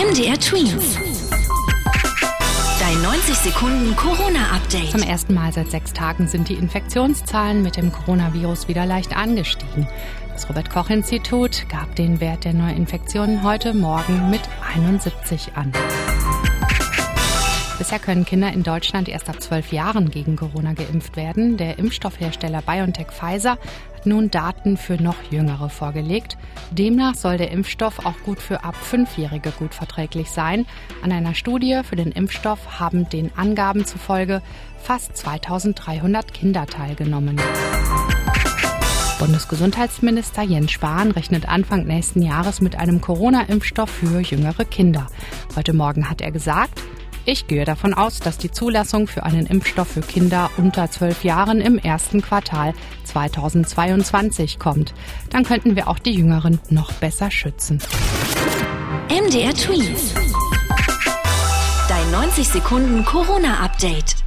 MDR Twins. Dein 90 Sekunden Corona-Update. Zum ersten Mal seit sechs Tagen sind die Infektionszahlen mit dem Coronavirus wieder leicht angestiegen. Das Robert-Koch-Institut gab den Wert der Neuinfektionen heute Morgen mit 71 an. Bisher können Kinder in Deutschland erst ab zwölf Jahren gegen Corona geimpft werden. Der Impfstoffhersteller BioNTech Pfizer hat nun Daten für noch Jüngere vorgelegt. Demnach soll der Impfstoff auch gut für ab Fünfjährige gut verträglich sein. An einer Studie für den Impfstoff haben den Angaben zufolge fast 2300 Kinder teilgenommen. Bundesgesundheitsminister Jens Spahn rechnet Anfang nächsten Jahres mit einem Corona-Impfstoff für jüngere Kinder. Heute Morgen hat er gesagt, ich gehe davon aus, dass die Zulassung für einen Impfstoff für Kinder unter zwölf Jahren im ersten Quartal 2022 kommt. Dann könnten wir auch die Jüngeren noch besser schützen. MDR Tweet. Dein 90 Sekunden Corona-Update.